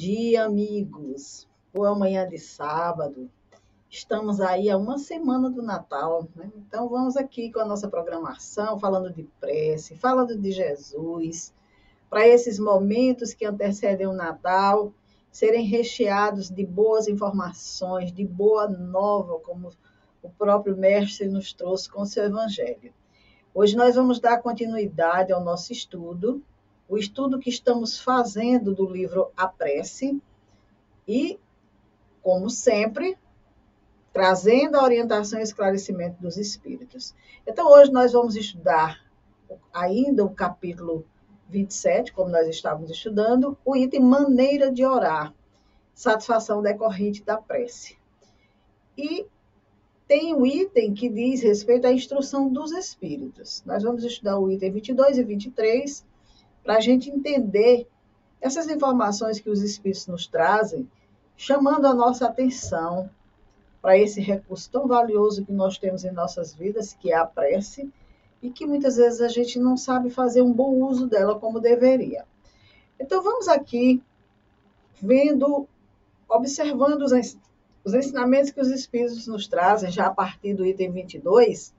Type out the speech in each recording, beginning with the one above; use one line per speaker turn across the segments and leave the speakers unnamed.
dia, amigos. Boa manhã de sábado. Estamos aí a uma semana do Natal, né? Então vamos aqui com a nossa programação, falando de prece, falando de Jesus, para esses momentos que antecedem o Natal serem recheados de boas informações, de boa nova, como o próprio Mestre nos trouxe com o seu Evangelho. Hoje nós vamos dar continuidade ao nosso estudo o estudo que estamos fazendo do livro A Prece e, como sempre, trazendo a orientação e esclarecimento dos espíritos. Então, hoje nós vamos estudar ainda o capítulo 27, como nós estávamos estudando, o item maneira de orar, satisfação decorrente da prece. E tem um item que diz respeito à instrução dos espíritos. Nós vamos estudar o item 22 e 23 para a gente entender essas informações que os espíritos nos trazem, chamando a nossa atenção para esse recurso tão valioso que nós temos em nossas vidas, que é a prece, e que muitas vezes a gente não sabe fazer um bom uso dela como deveria. Então vamos aqui vendo, observando os, os ensinamentos que os espíritos nos trazem, já a partir do item 22,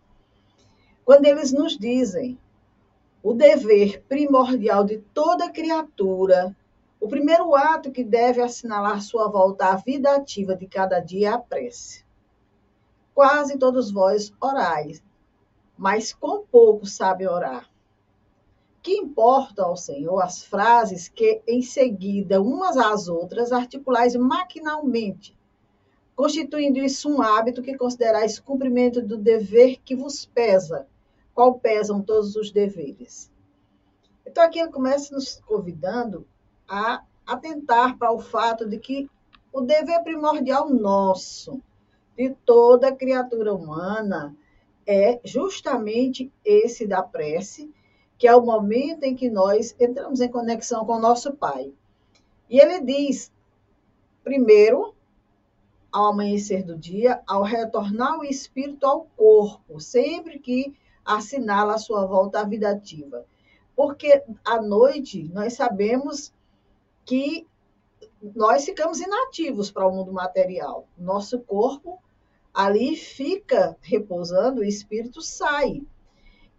quando eles nos dizem o dever primordial de toda criatura, o primeiro ato que deve assinalar sua volta à vida ativa de cada dia é a prece. Quase todos vós orais, mas com pouco sabem orar. Que importam ao Senhor as frases que, em seguida, umas às outras, articulais maquinalmente, constituindo isso um hábito que considerais cumprimento do dever que vos pesa, qual pesam todos os deveres. Então, aqui ele começa nos convidando a atentar para o fato de que o dever primordial nosso, de toda criatura humana, é justamente esse da prece, que é o momento em que nós entramos em conexão com o nosso Pai. E ele diz, primeiro, ao amanhecer do dia, ao retornar o espírito ao corpo, sempre que assinala a sua volta à vida ativa. Porque à noite nós sabemos que nós ficamos inativos para o mundo material. Nosso corpo ali fica repousando, o espírito sai.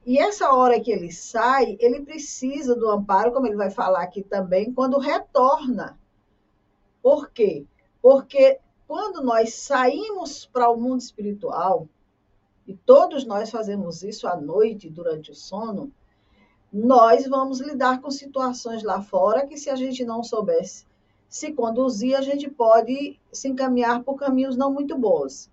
E essa hora que ele sai, ele precisa do amparo, como ele vai falar aqui também, quando retorna. Por quê? Porque quando nós saímos para o mundo espiritual, e todos nós fazemos isso à noite, durante o sono, nós vamos lidar com situações lá fora que, se a gente não soubesse se conduzir, a gente pode se encaminhar por caminhos não muito bons.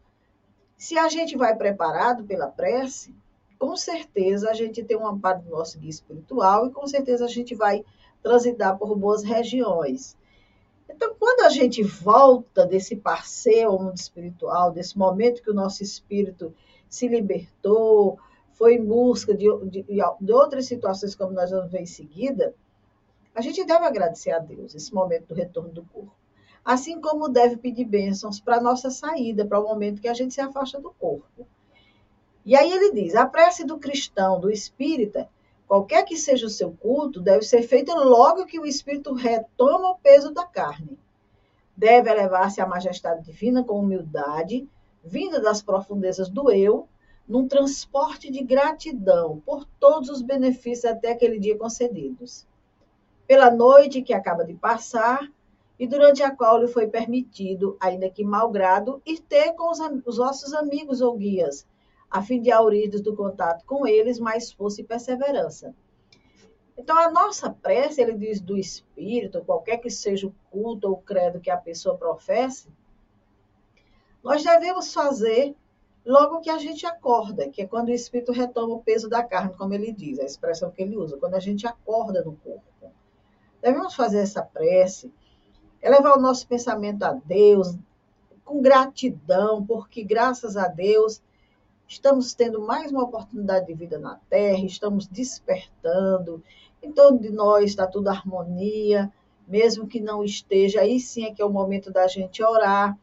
Se a gente vai preparado pela prece, com certeza a gente tem um amparo do nosso guia espiritual e com certeza a gente vai transitar por boas regiões. Então, quando a gente volta desse passeio mundo espiritual, desse momento que o nosso espírito se libertou, foi em busca de, de, de outras situações, como nós vamos ver em seguida, a gente deve agradecer a Deus esse momento do retorno do corpo. Assim como deve pedir bênçãos para a nossa saída, para o momento que a gente se afasta do corpo. E aí ele diz: a prece do cristão, do espírita, qualquer que seja o seu culto, deve ser feita logo que o espírito retoma o peso da carne. Deve elevar-se à majestade divina com humildade, vinda das profundezas do eu, num transporte de gratidão por todos os benefícios até aquele dia concedidos. Pela noite que acaba de passar e durante a qual lhe foi permitido, ainda que malgrado, ir ter com os, os nossos amigos ou guias, a fim de auridos do contato com eles mais força e perseverança. Então, a nossa prece, ele diz do espírito, qualquer que seja o culto ou credo que a pessoa professe, nós devemos fazer logo que a gente acorda, que é quando o espírito retoma o peso da carne, como ele diz, a expressão que ele usa, quando a gente acorda no corpo. Devemos fazer essa prece, elevar o nosso pensamento a Deus, com gratidão, porque graças a Deus estamos tendo mais uma oportunidade de vida na Terra, estamos despertando, em torno de nós está tudo harmonia, mesmo que não esteja, aí sim é que é o momento da gente orar.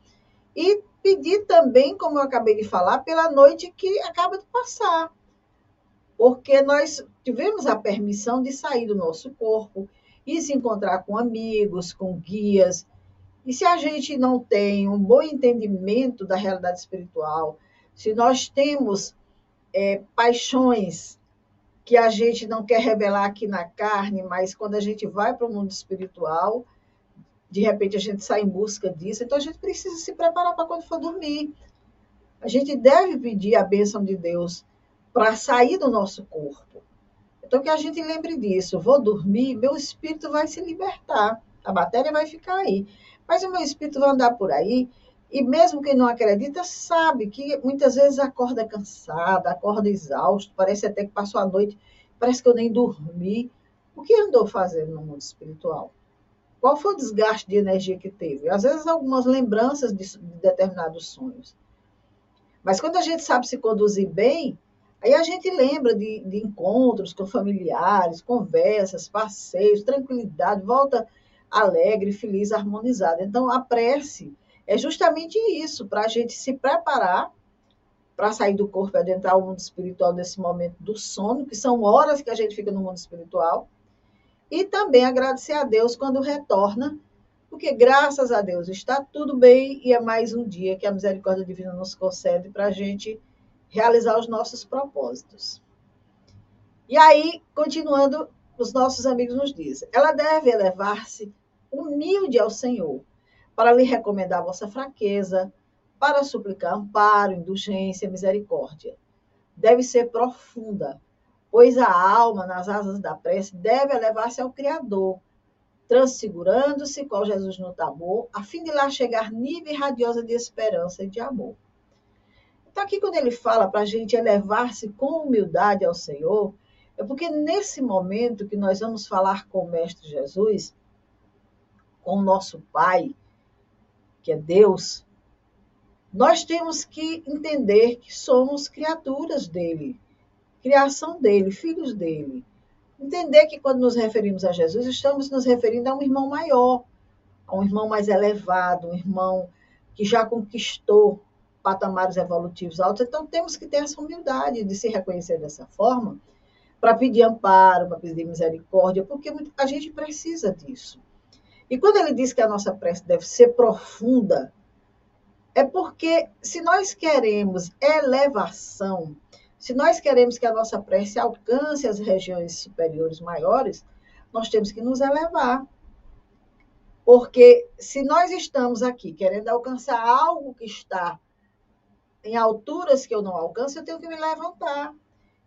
E pedir também, como eu acabei de falar, pela noite que acaba de passar. Porque nós tivemos a permissão de sair do nosso corpo e se encontrar com amigos, com guias. E se a gente não tem um bom entendimento da realidade espiritual, se nós temos é, paixões que a gente não quer revelar aqui na carne, mas quando a gente vai para o mundo espiritual, de repente a gente sai em busca disso, então a gente precisa se preparar para quando for dormir. A gente deve pedir a bênção de Deus para sair do nosso corpo. Então que a gente lembre disso. Vou dormir, meu espírito vai se libertar. A matéria vai ficar aí. Mas o meu espírito vai andar por aí e mesmo quem não acredita sabe que muitas vezes acorda cansada, acorda exausto, parece até que passou a noite, parece que eu nem dormi. O que andou fazendo no mundo espiritual? Qual foi o desgaste de energia que teve? Às vezes algumas lembranças de, de determinados sonhos. Mas quando a gente sabe se conduzir bem, aí a gente lembra de, de encontros com familiares, conversas, passeios, tranquilidade, volta alegre, feliz, harmonizada. Então, a prece é justamente isso, para a gente se preparar para sair do corpo e adentrar o mundo espiritual nesse momento do sono, que são horas que a gente fica no mundo espiritual, e também agradecer a Deus quando retorna, porque graças a Deus está tudo bem e é mais um dia que a misericórdia divina nos concede para a gente realizar os nossos propósitos. E aí, continuando, os nossos amigos nos dizem: ela deve elevar-se humilde ao Senhor para lhe recomendar a vossa fraqueza, para suplicar amparo, indulgência, misericórdia. Deve ser profunda, pois a alma, nas asas da prece, deve elevar-se ao Criador, transfigurando-se, qual Jesus no tabor, a fim de lá chegar nível radiosa de esperança e de amor. Então, aqui, quando ele fala para a gente elevar-se com humildade ao Senhor, é porque nesse momento que nós vamos falar com o Mestre Jesus, com o nosso Pai, que é Deus, nós temos que entender que somos criaturas dele, criação dele, filhos dele. Entender que quando nos referimos a Jesus, estamos nos referindo a um irmão maior, a um irmão mais elevado, um irmão que já conquistou patamares evolutivos altos. Então, temos que ter essa humildade de se reconhecer dessa forma, para pedir amparo, para pedir misericórdia, porque a gente precisa disso. E quando ele diz que a nossa prece deve ser profunda, é porque se nós queremos elevação, se nós queremos que a nossa prece alcance as regiões superiores maiores, nós temos que nos elevar. Porque se nós estamos aqui querendo alcançar algo que está em alturas que eu não alcanço, eu tenho que me levantar.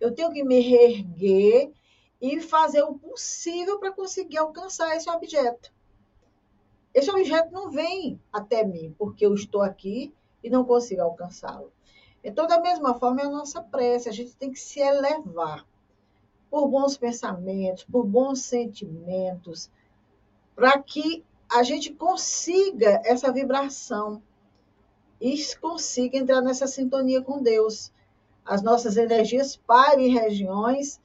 Eu tenho que me reerguer e fazer o possível para conseguir alcançar esse objeto. Esse objeto não vem até mim porque eu estou aqui e não consigo alcançá-lo. Então, da mesma forma, é a nossa prece. A gente tem que se elevar por bons pensamentos, por bons sentimentos, para que a gente consiga essa vibração e consiga entrar nessa sintonia com Deus. As nossas energias parem em regiões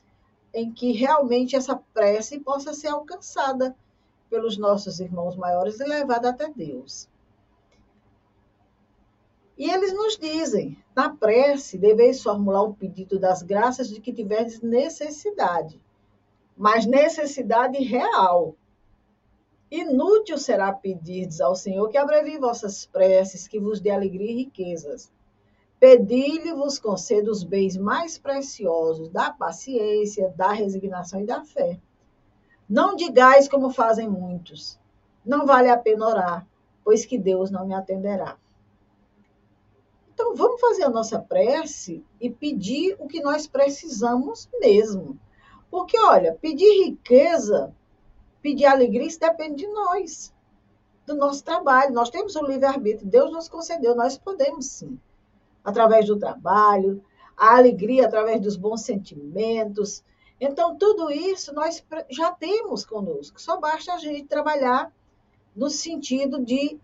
em que realmente essa prece possa ser alcançada pelos nossos irmãos maiores e levada até Deus. E eles nos dizem, na prece, deveis formular o pedido das graças de que tiverdes necessidade, mas necessidade real. Inútil será pedirdes ao Senhor que abrevie vossas preces, que vos dê alegria e riquezas. Pedi-lhe vos conceda os bens mais preciosos da paciência, da resignação e da fé. Não digais como fazem muitos. Não vale a pena orar, pois que Deus não me atenderá. Então, vamos fazer a nossa prece e pedir o que nós precisamos mesmo. Porque, olha, pedir riqueza, pedir alegria, isso depende de nós, do nosso trabalho. Nós temos o livre-arbítrio, Deus nos concedeu, nós podemos sim. Através do trabalho, a alegria através dos bons sentimentos. Então, tudo isso nós já temos conosco, só basta a gente trabalhar no sentido de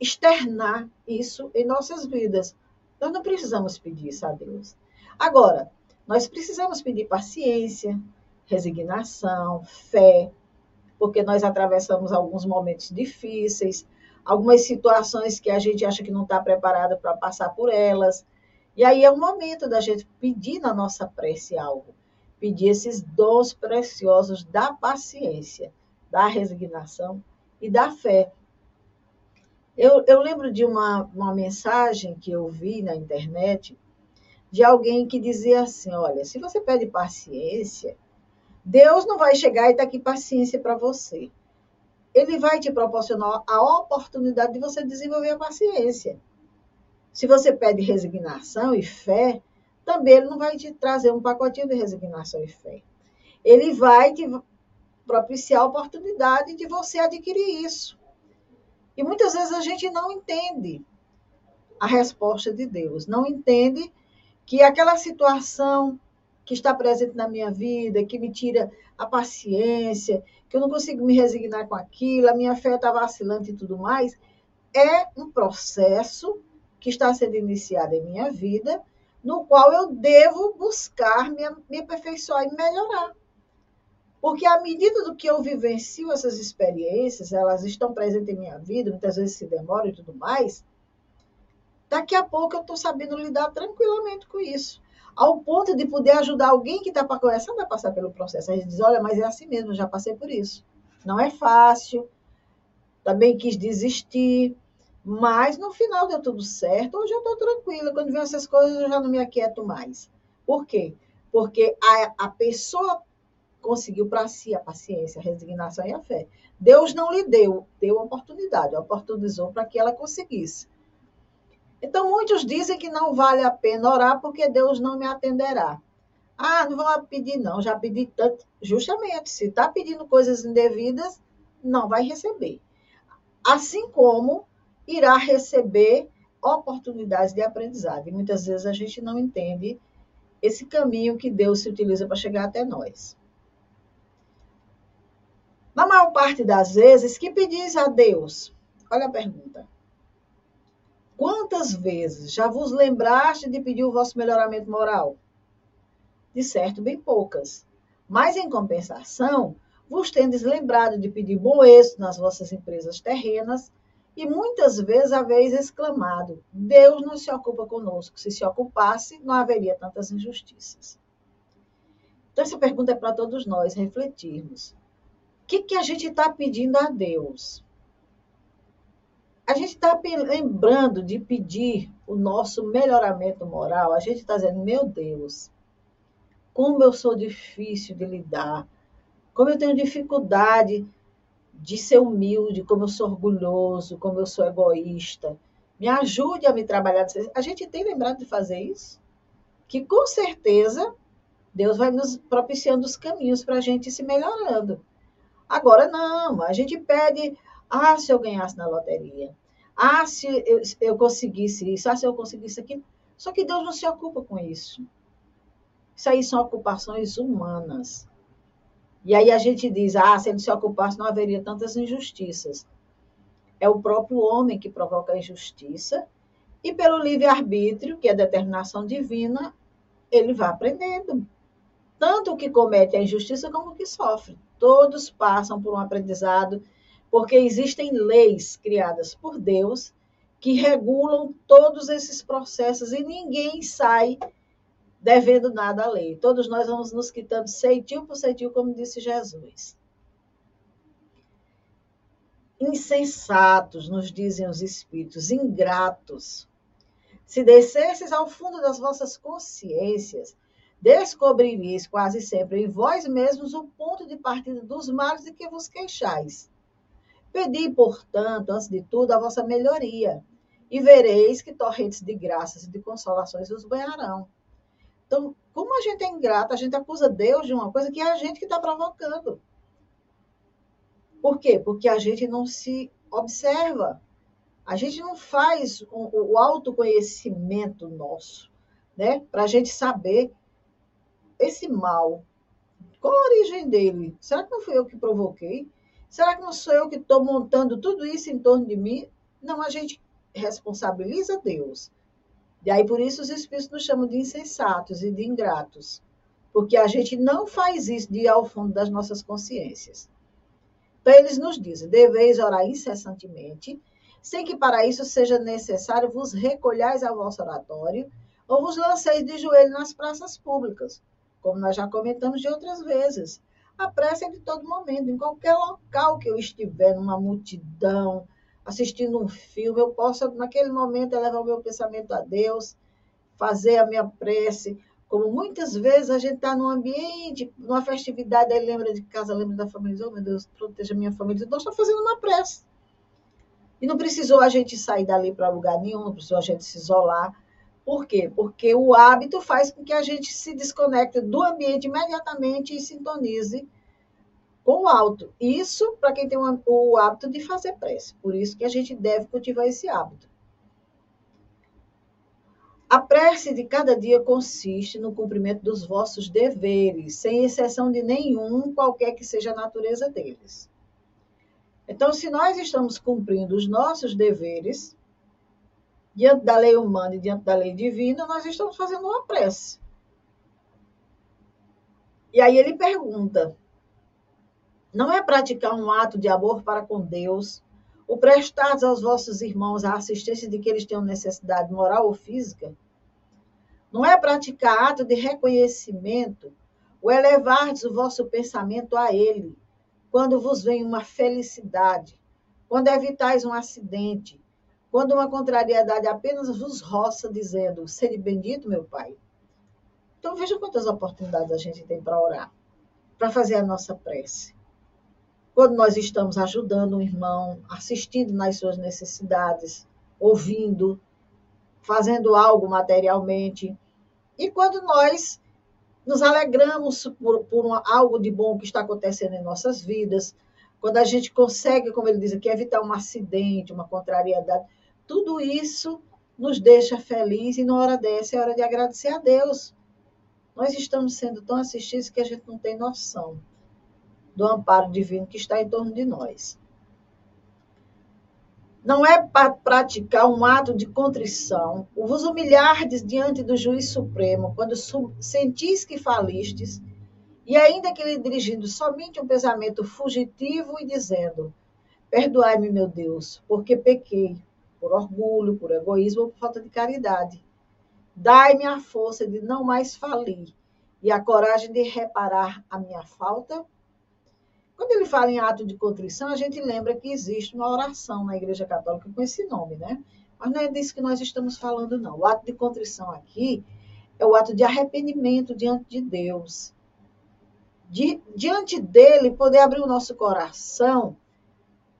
externar isso em nossas vidas. Nós não precisamos pedir isso a Deus. Agora, nós precisamos pedir paciência, resignação, fé, porque nós atravessamos alguns momentos difíceis, algumas situações que a gente acha que não está preparada para passar por elas. E aí é o momento da gente pedir na nossa prece algo, pedir esses dons preciosos da paciência, da resignação e da fé. Eu, eu lembro de uma, uma mensagem que eu vi na internet de alguém que dizia assim: olha, se você pede paciência, Deus não vai chegar e dar aqui paciência para você. Ele vai te proporcionar a oportunidade de você desenvolver a paciência. Se você pede resignação e fé, também ele não vai te trazer um pacotinho de resignação e fé. Ele vai te propiciar a oportunidade de você adquirir isso. E muitas vezes a gente não entende a resposta de Deus, não entende que aquela situação que está presente na minha vida, que me tira a paciência, que eu não consigo me resignar com aquilo, a minha fé está vacilante e tudo mais, é um processo que está sendo iniciado em minha vida, no qual eu devo buscar me, me aperfeiçoar e melhorar. Porque à medida do que eu vivencio essas experiências, elas estão presentes em minha vida, muitas vezes se demoram e tudo mais, daqui a pouco eu estou sabendo lidar tranquilamente com isso. Ao ponto de poder ajudar alguém que está começando a passar pelo processo. A gente diz, olha, mas é assim mesmo, já passei por isso. Não é fácil, também quis desistir, mas no final deu tudo certo. Hoje eu estou tranquila. Quando vem essas coisas, eu já não me aquieto mais. Por quê? Porque a, a pessoa conseguiu para si a paciência, a resignação e a fé. Deus não lhe deu, deu oportunidade, oportunizou para que ela conseguisse. Então, muitos dizem que não vale a pena orar porque Deus não me atenderá. Ah, não vou pedir, não, já pedi tanto. Justamente, se está pedindo coisas indevidas, não vai receber. Assim como irá receber oportunidades de aprendizado. E muitas vezes a gente não entende esse caminho que Deus se utiliza para chegar até nós. Parte das vezes, que pedis a Deus? Olha a pergunta. Quantas vezes já vos lembraste de pedir o vosso melhoramento moral? De certo, bem poucas. Mas, em compensação, vos tendes lembrado de pedir bom êxito nas vossas empresas terrenas e muitas vezes haveis exclamado: Deus não se ocupa conosco. Se se ocupasse, não haveria tantas injustiças. Então, essa pergunta é para todos nós refletirmos. O que, que a gente está pedindo a Deus? A gente está lembrando de pedir o nosso melhoramento moral. A gente está dizendo, meu Deus, como eu sou difícil de lidar, como eu tenho dificuldade de ser humilde, como eu sou orgulhoso, como eu sou egoísta. Me ajude a me trabalhar. A gente tem lembrado de fazer isso? Que com certeza Deus vai nos propiciando os caminhos para a gente se melhorando. Agora não, a gente pede, ah, se eu ganhasse na loteria, ah, se eu, eu conseguisse isso, ah, se eu conseguisse aquilo. Só que Deus não se ocupa com isso. Isso aí são ocupações humanas. E aí a gente diz, ah, se ele se ocupasse, não haveria tantas injustiças. É o próprio homem que provoca a injustiça, e pelo livre-arbítrio, que é determinação divina, ele vai aprendendo. Tanto o que comete a injustiça como o que sofre. Todos passam por um aprendizado, porque existem leis criadas por Deus que regulam todos esses processos e ninguém sai devendo nada à lei. Todos nós vamos nos quitando ceitinho por ceitinho, como disse Jesus. Insensatos, nos dizem os espíritos, ingratos. Se descesses ao fundo das vossas consciências, descobrireis quase sempre em vós mesmos o ponto de partida dos males de que vos queixais. Pedi, portanto, antes de tudo, a vossa melhoria, e vereis que torrentes de graças e de consolações os banharão. Então, como a gente é ingrata, a gente acusa Deus de uma coisa que é a gente que está provocando. Por quê? Porque a gente não se observa. A gente não faz o, o autoconhecimento nosso, né? Para a gente saber esse mal. Qual a origem dele? Será que não fui eu que provoquei? Será que não sou eu que estou montando tudo isso em torno de mim? Não, a gente responsabiliza Deus. E aí, por isso, os espíritos nos chamam de insensatos e de ingratos, porque a gente não faz isso de ir ao fundo das nossas consciências. Então, eles nos dizem: deveis orar incessantemente, sem que para isso seja necessário vos recolhais ao vosso oratório ou vos lanceis de joelho nas praças públicas, como nós já comentamos de outras vezes. A prece é de todo momento, em qualquer local que eu estiver, numa multidão, assistindo um filme, eu posso, naquele momento, elevar o meu pensamento a Deus, fazer a minha prece. Como muitas vezes a gente está num ambiente, numa festividade, aí lembra de casa, lembra da família, diz, oh meu Deus, proteja minha família. Nós estamos fazendo uma prece. E não precisou a gente sair dali para lugar nenhum, não precisou a gente se isolar. Por quê? Porque o hábito faz com que a gente se desconecte do ambiente imediatamente e sintonize com o alto. Isso para quem tem o hábito de fazer prece. Por isso que a gente deve cultivar esse hábito. A prece de cada dia consiste no cumprimento dos vossos deveres, sem exceção de nenhum, qualquer que seja a natureza deles. Então, se nós estamos cumprindo os nossos deveres, diante da lei humana e diante da lei divina, nós estamos fazendo uma prece. E aí ele pergunta: não é praticar um ato de amor para com Deus, o prestar aos vossos irmãos a assistência de que eles tenham necessidade moral ou física? Não é praticar ato de reconhecimento, o elevar o vosso pensamento a Ele, quando vos vem uma felicidade, quando evitais um acidente, quando uma contrariedade apenas vos roça, dizendo: Sede bendito, meu Pai. Então, veja quantas oportunidades a gente tem para orar, para fazer a nossa prece quando nós estamos ajudando um irmão, assistindo nas suas necessidades, ouvindo, fazendo algo materialmente, e quando nós nos alegramos por, por algo de bom que está acontecendo em nossas vidas, quando a gente consegue, como ele diz aqui, evitar um acidente, uma contrariedade, tudo isso nos deixa felizes e na hora dessa é hora de agradecer a Deus. Nós estamos sendo tão assistidos que a gente não tem noção do amparo divino que está em torno de nós. Não é para praticar um ato de contrição, o vos humilhardes diante do juiz supremo, quando sentis que falistes, e ainda que lhe dirigindo somente um pensamento fugitivo e dizendo: Perdoai-me, meu Deus, porque pequei, por orgulho, por egoísmo ou por falta de caridade. Dai-me a força de não mais falir e a coragem de reparar a minha falta quando ele fala em ato de contrição, a gente lembra que existe uma oração na Igreja Católica com esse nome, né? Mas não é disso que nós estamos falando, não. O ato de contrição aqui é o ato de arrependimento diante de Deus. De, diante dele, poder abrir o nosso coração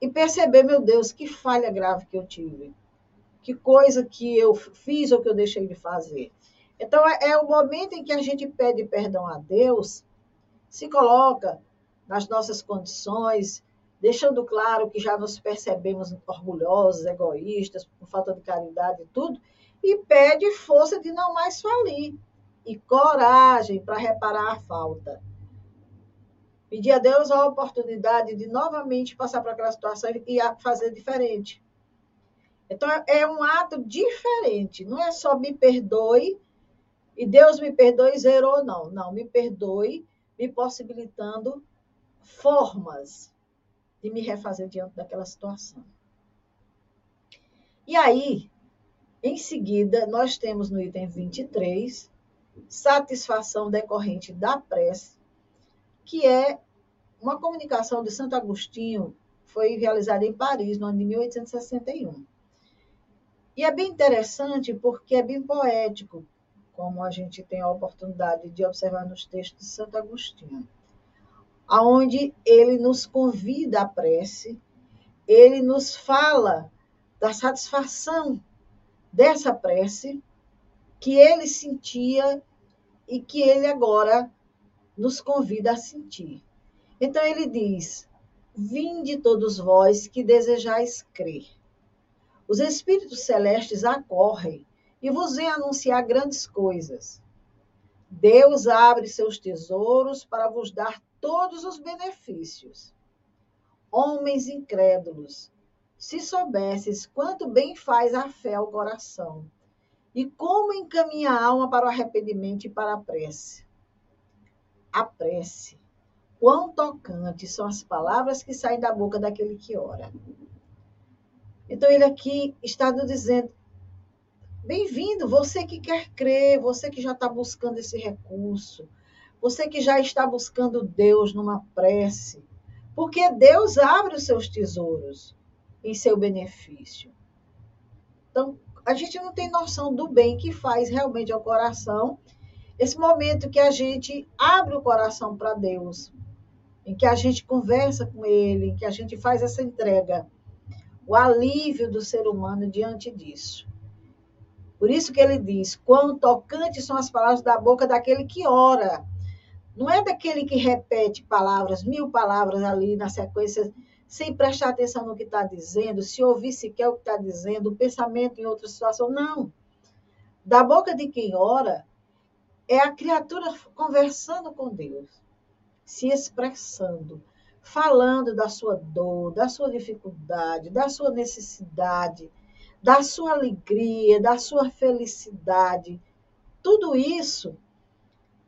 e perceber, meu Deus, que falha grave que eu tive. Que coisa que eu fiz ou que eu deixei de fazer. Então, é, é o momento em que a gente pede perdão a Deus, se coloca nas nossas condições, deixando claro que já nos percebemos orgulhosos, egoístas, por falta de caridade e tudo, e pede força de não mais falir e coragem para reparar a falta. Pedir a Deus a oportunidade de novamente passar por aquela situação e fazer diferente. Então, é um ato diferente. Não é só me perdoe e Deus me perdoe, zerou, não. Não, me perdoe, me possibilitando formas de me refazer diante daquela situação. E aí, em seguida, nós temos no item 23, satisfação decorrente da prece, que é uma comunicação de Santo Agostinho, foi realizada em Paris, no ano de 1861. E é bem interessante porque é bem poético, como a gente tem a oportunidade de observar nos textos de Santo Agostinho, aonde ele nos convida à prece, ele nos fala da satisfação dessa prece que ele sentia e que ele agora nos convida a sentir. Então ele diz: Vinde todos vós que desejais crer. Os espíritos celestes acorrem e vos vem anunciar grandes coisas. Deus abre seus tesouros para vos dar todos os benefícios. Homens incrédulos, se soubesses quanto bem faz a fé ao coração e como encaminha a alma para o arrependimento e para a prece. A prece. Quão tocantes são as palavras que saem da boca daquele que ora. Então, ele aqui está dizendo: bem-vindo, você que quer crer, você que já está buscando esse recurso, você que já está buscando Deus numa prece, porque Deus abre os seus tesouros em seu benefício. Então, a gente não tem noção do bem que faz realmente ao coração esse momento que a gente abre o coração para Deus, em que a gente conversa com Ele, em que a gente faz essa entrega o alívio do ser humano diante disso. Por isso que ele diz: quão tocantes são as palavras da boca daquele que ora. Não é daquele que repete palavras, mil palavras ali na sequência, sem prestar atenção no que está dizendo, se ouvir sequer o que está dizendo, o pensamento em outra situação. Não. Da boca de quem ora é a criatura conversando com Deus, se expressando falando da sua dor, da sua dificuldade, da sua necessidade, da sua alegria, da sua felicidade. Tudo isso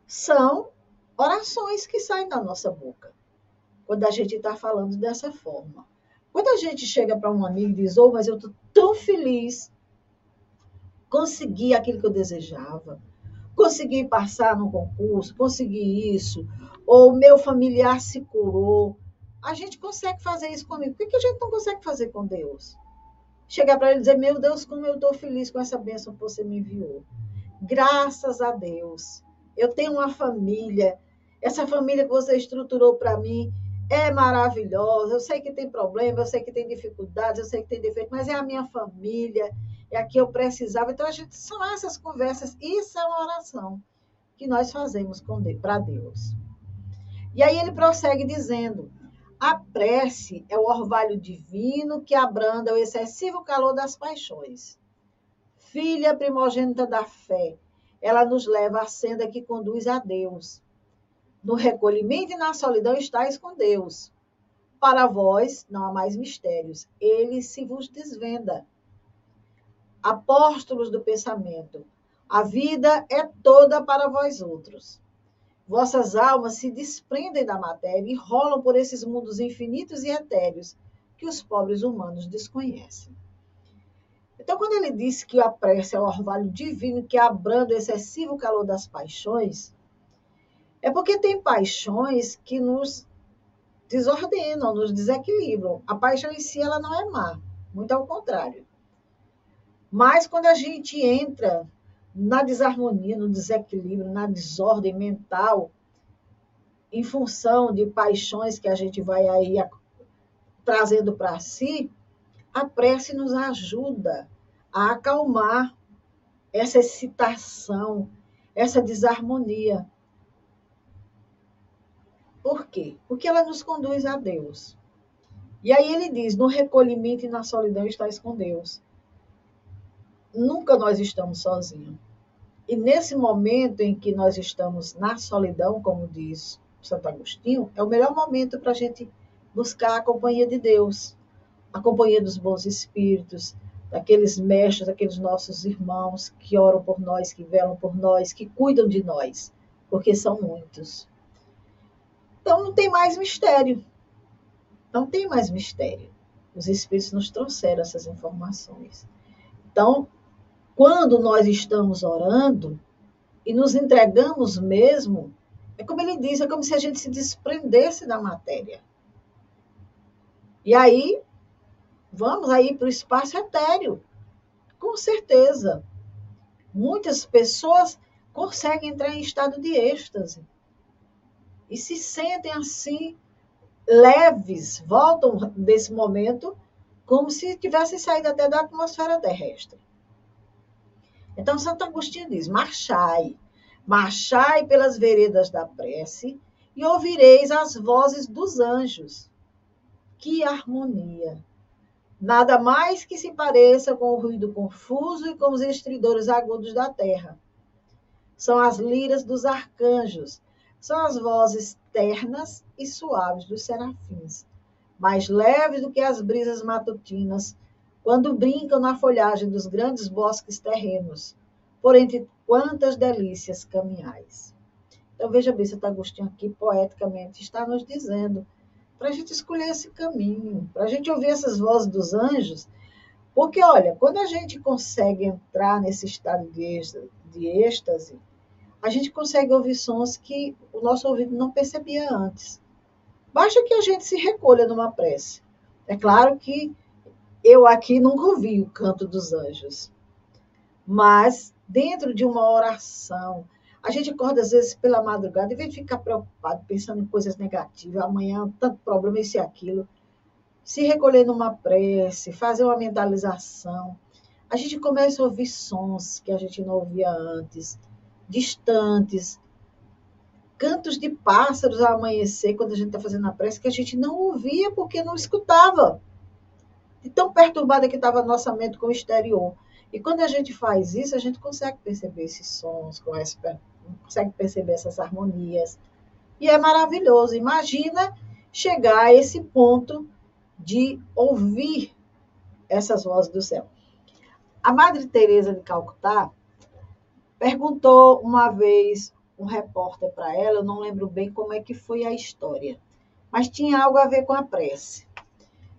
são orações que saem da nossa boca quando a gente está falando dessa forma. Quando a gente chega para um amigo e diz: Oh, mas eu estou tão feliz, consegui aquilo que eu desejava, consegui passar no concurso, consegui isso, ou meu familiar se curou, a gente consegue fazer isso comigo. Por que, a gente não consegue fazer com Deus? Chegar para ele e dizer: Meu Deus, como eu estou feliz com essa bênção que você me enviou. Graças a Deus. Eu tenho uma família. Essa família que você estruturou para mim é maravilhosa. Eu sei que tem problema, eu sei que tem dificuldades, eu sei que tem defeito, mas é a minha família, é a que eu precisava. Então, a gente, são essas conversas. Isso é uma oração que nós fazemos para Deus. E aí ele prossegue dizendo: a prece é o orvalho divino que abranda o excessivo calor das paixões. Filha primogênita da fé, ela nos leva à senda que conduz a Deus. No recolhimento e na solidão estáis com Deus. Para vós não há mais mistérios, ele se vos desvenda. Apóstolos do pensamento, a vida é toda para vós outros. Vossas almas se desprendem da matéria e rolam por esses mundos infinitos e etéreos que os pobres humanos desconhecem. Então, quando ele diz que a prece é o orvalho divino que abranda o excessivo calor das paixões, é porque tem paixões que nos desordenam, nos desequilibram. A paixão em si ela não é má, muito ao contrário. Mas quando a gente entra na desarmonia, no desequilíbrio, na desordem mental, em função de paixões que a gente vai aí trazendo para si, a prece nos ajuda a acalmar essa excitação, essa desarmonia. Por quê? Porque ela nos conduz a Deus. E aí ele diz: no recolhimento e na solidão estás com Deus nunca nós estamos sozinhos. E nesse momento em que nós estamos na solidão, como diz Santo Agostinho, é o melhor momento para a gente buscar a companhia de Deus, a companhia dos bons espíritos, daqueles mestres, daqueles nossos irmãos que oram por nós, que velam por nós, que cuidam de nós, porque são muitos. Então não tem mais mistério. Não tem mais mistério. Os espíritos nos trouxeram essas informações. Então, quando nós estamos orando e nos entregamos mesmo, é como ele diz, é como se a gente se desprendesse da matéria. E aí Vamos aí para o espaço etéreo. Com certeza. Muitas pessoas conseguem entrar em estado de êxtase. E se sentem assim, leves, voltam desse momento como se tivessem saído até da atmosfera terrestre. Então, Santo Agostinho diz: marchai, marchai pelas veredas da prece e ouvireis as vozes dos anjos. Que harmonia! Nada mais que se pareça com o ruído confuso e com os estridores agudos da terra. São as liras dos arcanjos, são as vozes ternas e suaves dos serafins, mais leves do que as brisas matutinas, quando brincam na folhagem dos grandes bosques terrenos, por entre quantas delícias caminhais. Então veja bem, Santo Agostinho aqui poeticamente está nos dizendo para a gente escolher esse caminho, para a gente ouvir essas vozes dos anjos. Porque, olha, quando a gente consegue entrar nesse estado de êxtase, de êxtase, a gente consegue ouvir sons que o nosso ouvido não percebia antes. Basta que a gente se recolha numa prece. É claro que eu aqui nunca ouvi o canto dos anjos, mas dentro de uma oração, a gente acorda, às vezes, pela madrugada, em vez de ficar preocupado, pensando em coisas negativas, amanhã, tanto problema, isso e aquilo. Se recolher numa prece, fazer uma mentalização. A gente começa a ouvir sons que a gente não ouvia antes, distantes, cantos de pássaros ao amanhecer, quando a gente está fazendo a prece, que a gente não ouvia porque não escutava. De tão perturbada que estava a nossa mente com o exterior. E quando a gente faz isso, a gente consegue perceber esses sons, consegue perceber essas harmonias. E é maravilhoso. Imagina chegar a esse ponto de ouvir essas vozes do céu. A Madre Teresa de Calcutá perguntou uma vez um repórter para ela, eu não lembro bem como é que foi a história, mas tinha algo a ver com a prece.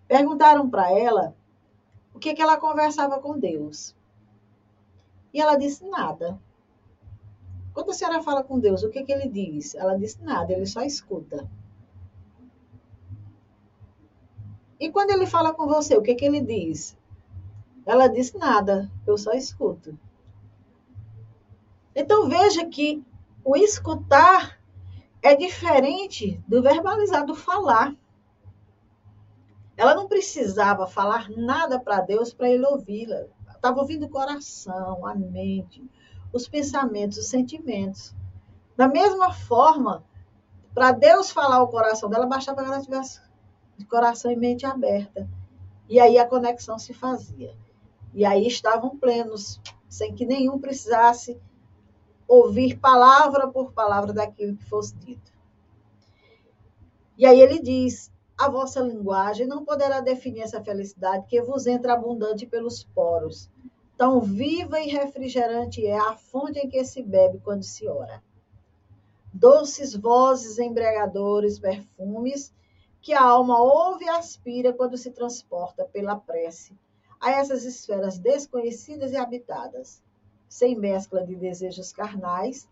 Perguntaram para ela o que, que ela conversava com Deus. E ela disse nada. Quando a senhora fala com Deus, o que, que ele diz? Ela disse nada, ele só escuta. E quando ele fala com você, o que, que ele diz? Ela disse nada, eu só escuto. Então veja que o escutar é diferente do verbalizar, do falar. Ela não precisava falar nada para Deus para ele ouvi-la estava ouvindo o coração, a mente, os pensamentos, os sentimentos. Da mesma forma, para Deus falar o coração dela, bastava que ela tivesse coração e mente aberta. E aí a conexão se fazia. E aí estavam plenos, sem que nenhum precisasse ouvir palavra por palavra daquilo que fosse dito. E aí ele diz: a vossa linguagem não poderá definir essa felicidade que vos entra abundante pelos poros. Tão viva e refrigerante é a fonte em que se bebe quando se ora. Doces vozes embriagadores perfumes que a alma ouve e aspira quando se transporta pela prece a essas esferas desconhecidas e habitadas. Sem mescla de desejos carnais,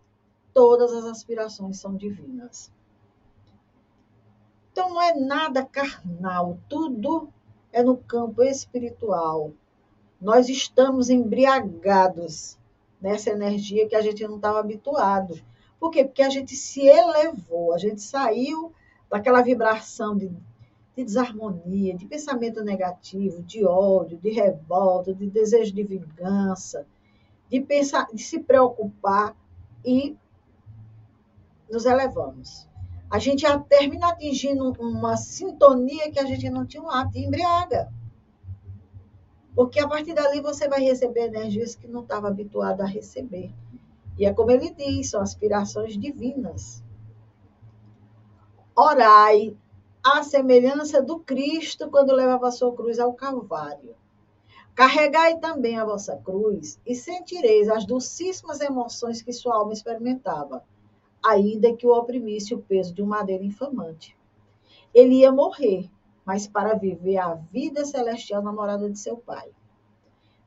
todas as aspirações são divinas. Então não é nada carnal, tudo é no campo espiritual. Nós estamos embriagados nessa energia que a gente não estava habituado. Por quê? Porque a gente se elevou, a gente saiu daquela vibração de, de desarmonia, de pensamento negativo, de ódio, de revolta, de desejo de vingança, de pensar, de se preocupar e nos elevamos a gente termina atingindo uma sintonia que a gente não tinha um hábito, embriaga. Porque a partir dali você vai receber energias que não estava habituado a receber. E é como ele diz, são aspirações divinas. Orai à semelhança do Cristo quando levava a sua cruz ao Calvário. Carregai também a vossa cruz e sentireis as docíssimas emoções que sua alma experimentava, ainda que o oprimisse o peso de um madeiro infamante. Ele ia morrer, mas para viver a vida celestial na morada de seu Pai.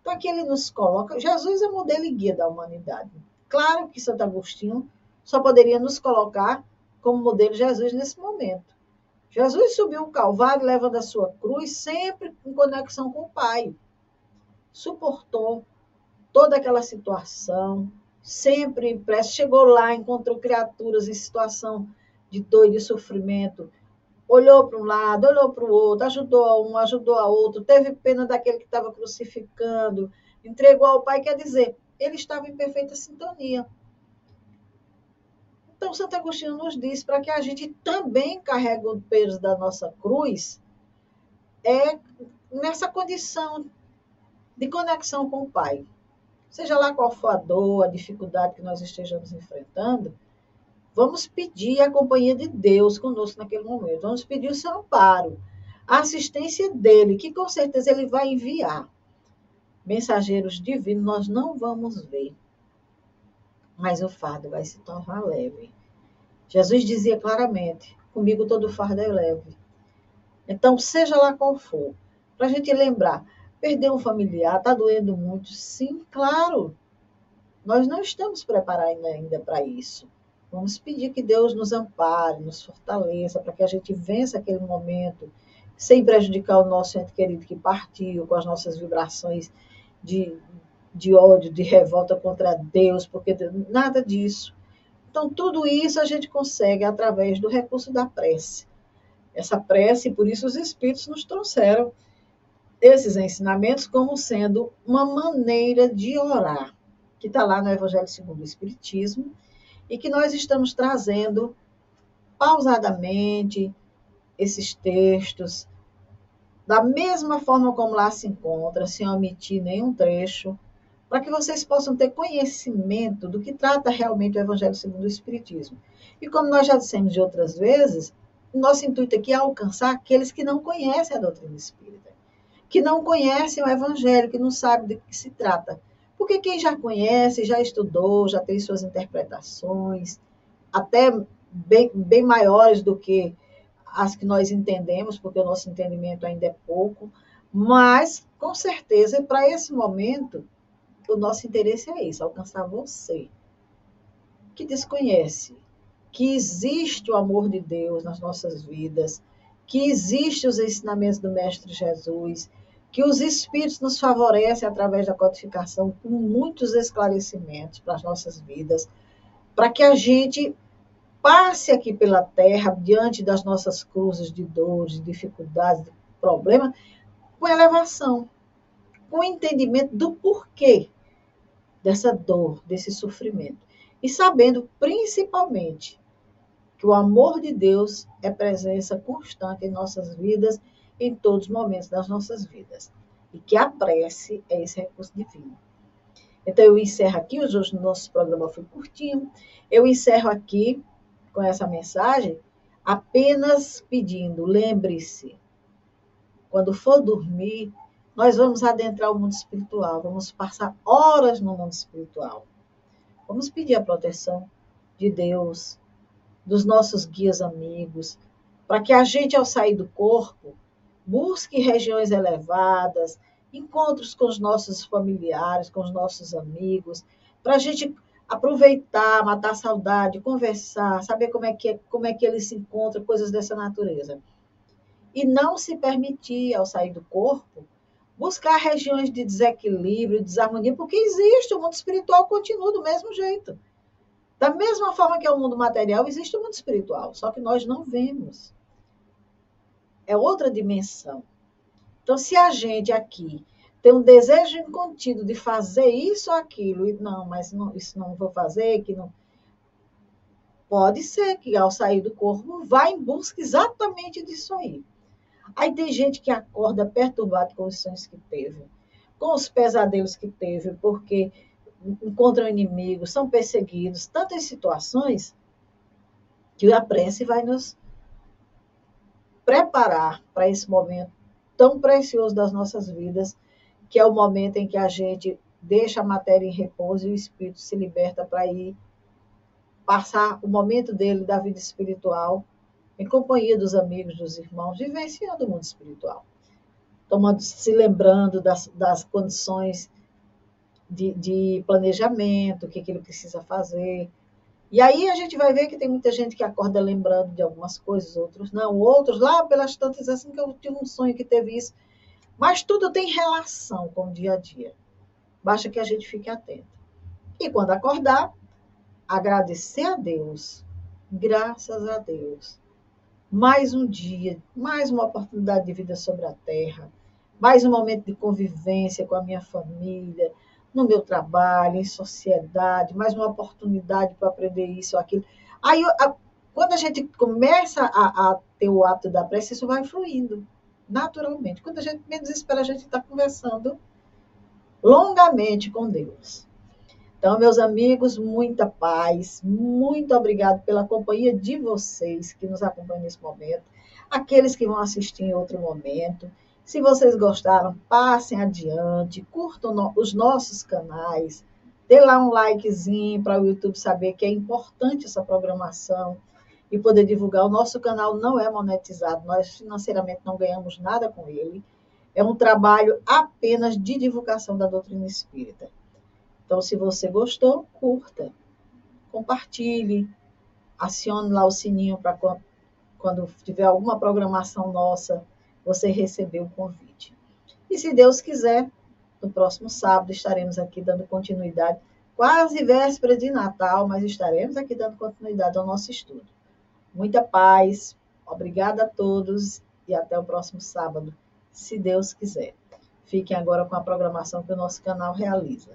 Então aqui ele nos coloca, Jesus é o modelo e guia da humanidade. Claro que Santo Agostinho só poderia nos colocar como modelo Jesus nesse momento. Jesus subiu o Calvário levando a sua cruz sempre em conexão com o Pai suportou toda aquela situação, sempre impresso. Chegou lá, encontrou criaturas em situação de dor e de sofrimento. Olhou para um lado, olhou para o outro, ajudou a um, ajudou a outro, teve pena daquele que estava crucificando, entregou ao Pai. Quer dizer, ele estava em perfeita sintonia. Então, Santo Agostinho nos diz para que a gente também carregue o peso da nossa cruz, é nessa condição de conexão com o Pai. Seja lá qual for a dor, a dificuldade que nós estejamos enfrentando, vamos pedir a companhia de Deus conosco naquele momento. Vamos pedir o seu amparo, a assistência dele, que com certeza ele vai enviar. Mensageiros divinos nós não vamos ver, mas o fardo vai se tornar leve. Jesus dizia claramente: comigo todo fardo é leve. Então, seja lá qual for, para a gente lembrar, Perder um familiar, está doendo muito? Sim, claro. Nós não estamos preparados ainda para isso. Vamos pedir que Deus nos ampare, nos fortaleça, para que a gente vença aquele momento, sem prejudicar o nosso ente querido que partiu, com as nossas vibrações de, de ódio, de revolta contra Deus, porque nada disso. Então, tudo isso a gente consegue através do recurso da prece. Essa prece, por isso os Espíritos nos trouxeram esses ensinamentos como sendo uma maneira de orar, que está lá no Evangelho segundo o Espiritismo, e que nós estamos trazendo pausadamente esses textos, da mesma forma como lá se encontra, sem omitir nenhum trecho, para que vocês possam ter conhecimento do que trata realmente o Evangelho segundo o Espiritismo. E como nós já dissemos de outras vezes, nosso intuito aqui é alcançar aqueles que não conhecem a doutrina espírita que não conhecem o Evangelho, que não sabem do que se trata. Porque quem já conhece, já estudou, já tem suas interpretações, até bem, bem maiores do que as que nós entendemos, porque o nosso entendimento ainda é pouco, mas, com certeza, para esse momento, o nosso interesse é isso, alcançar você, que desconhece que existe o amor de Deus nas nossas vidas, que existe os ensinamentos do Mestre Jesus, que os espíritos nos favorecem através da codificação com muitos esclarecimentos para as nossas vidas, para que a gente passe aqui pela terra, diante das nossas cruzes de dores, de dificuldades, de problemas, com elevação, com entendimento do porquê dessa dor, desse sofrimento. E sabendo, principalmente, que o amor de Deus é presença constante em nossas vidas em todos os momentos das nossas vidas. E que a prece é esse recurso divino. Então, eu encerro aqui, hoje o nosso programa foi curtinho, eu encerro aqui com essa mensagem, apenas pedindo, lembre-se, quando for dormir, nós vamos adentrar o mundo espiritual, vamos passar horas no mundo espiritual. Vamos pedir a proteção de Deus, dos nossos guias amigos, para que a gente, ao sair do corpo, busque regiões elevadas, encontros com os nossos familiares, com os nossos amigos, para a gente aproveitar, matar saudade, conversar, saber como é que é, como é que eles se encontram, coisas dessa natureza. E não se permitir, ao sair do corpo, buscar regiões de desequilíbrio, desarmonia, porque existe, o mundo espiritual continua do mesmo jeito. Da mesma forma que é o mundo material, existe o mundo espiritual, só que nós não vemos é outra dimensão. Então, se a gente aqui tem um desejo incontido de fazer isso ou aquilo, e não, mas não, isso não vou fazer, que não. Pode ser que ao sair do corpo vá em busca exatamente disso aí. Aí tem gente que acorda perturbado com os sonhos que teve. com os pesadelos que teve, porque encontram inimigos, são perseguidos, tantas situações que a prece vai nos preparar para esse momento tão precioso das nossas vidas, que é o momento em que a gente deixa a matéria em repouso e o espírito se liberta para ir passar o momento dele da vida espiritual em companhia dos amigos, dos irmãos, vivenciando o mundo espiritual, tomando, se lembrando das, das condições de, de planejamento, o que, que ele precisa fazer. E aí a gente vai ver que tem muita gente que acorda lembrando de algumas coisas, outros não, outros lá pelas tantas assim que eu tive um sonho que teve isso. Mas tudo tem relação com o dia a dia. Basta que a gente fique atento. E quando acordar, agradecer a Deus. Graças a Deus. Mais um dia, mais uma oportunidade de vida sobre a terra, mais um momento de convivência com a minha família, no meu trabalho, em sociedade, mais uma oportunidade para aprender isso ou aquilo. Aí, a, quando a gente começa a, a, ter o hábito da prece, isso vai fluindo, naturalmente. Quando a gente menos espera, a gente está conversando longamente com Deus. Então, meus amigos, muita paz, muito obrigado pela companhia de vocês que nos acompanham nesse momento, aqueles que vão assistir em outro momento. Se vocês gostaram, passem adiante, curtam no, os nossos canais, dê lá um likezinho para o YouTube saber que é importante essa programação e poder divulgar. O nosso canal não é monetizado, nós financeiramente não ganhamos nada com ele. É um trabalho apenas de divulgação da doutrina espírita. Então, se você gostou, curta, compartilhe, acione lá o sininho para quando tiver alguma programação nossa você recebeu o convite. E se Deus quiser, no próximo sábado estaremos aqui dando continuidade, quase véspera de Natal, mas estaremos aqui dando continuidade ao nosso estudo. Muita paz, obrigada a todos e até o próximo sábado, se Deus quiser. Fiquem agora com a programação que o nosso canal realiza.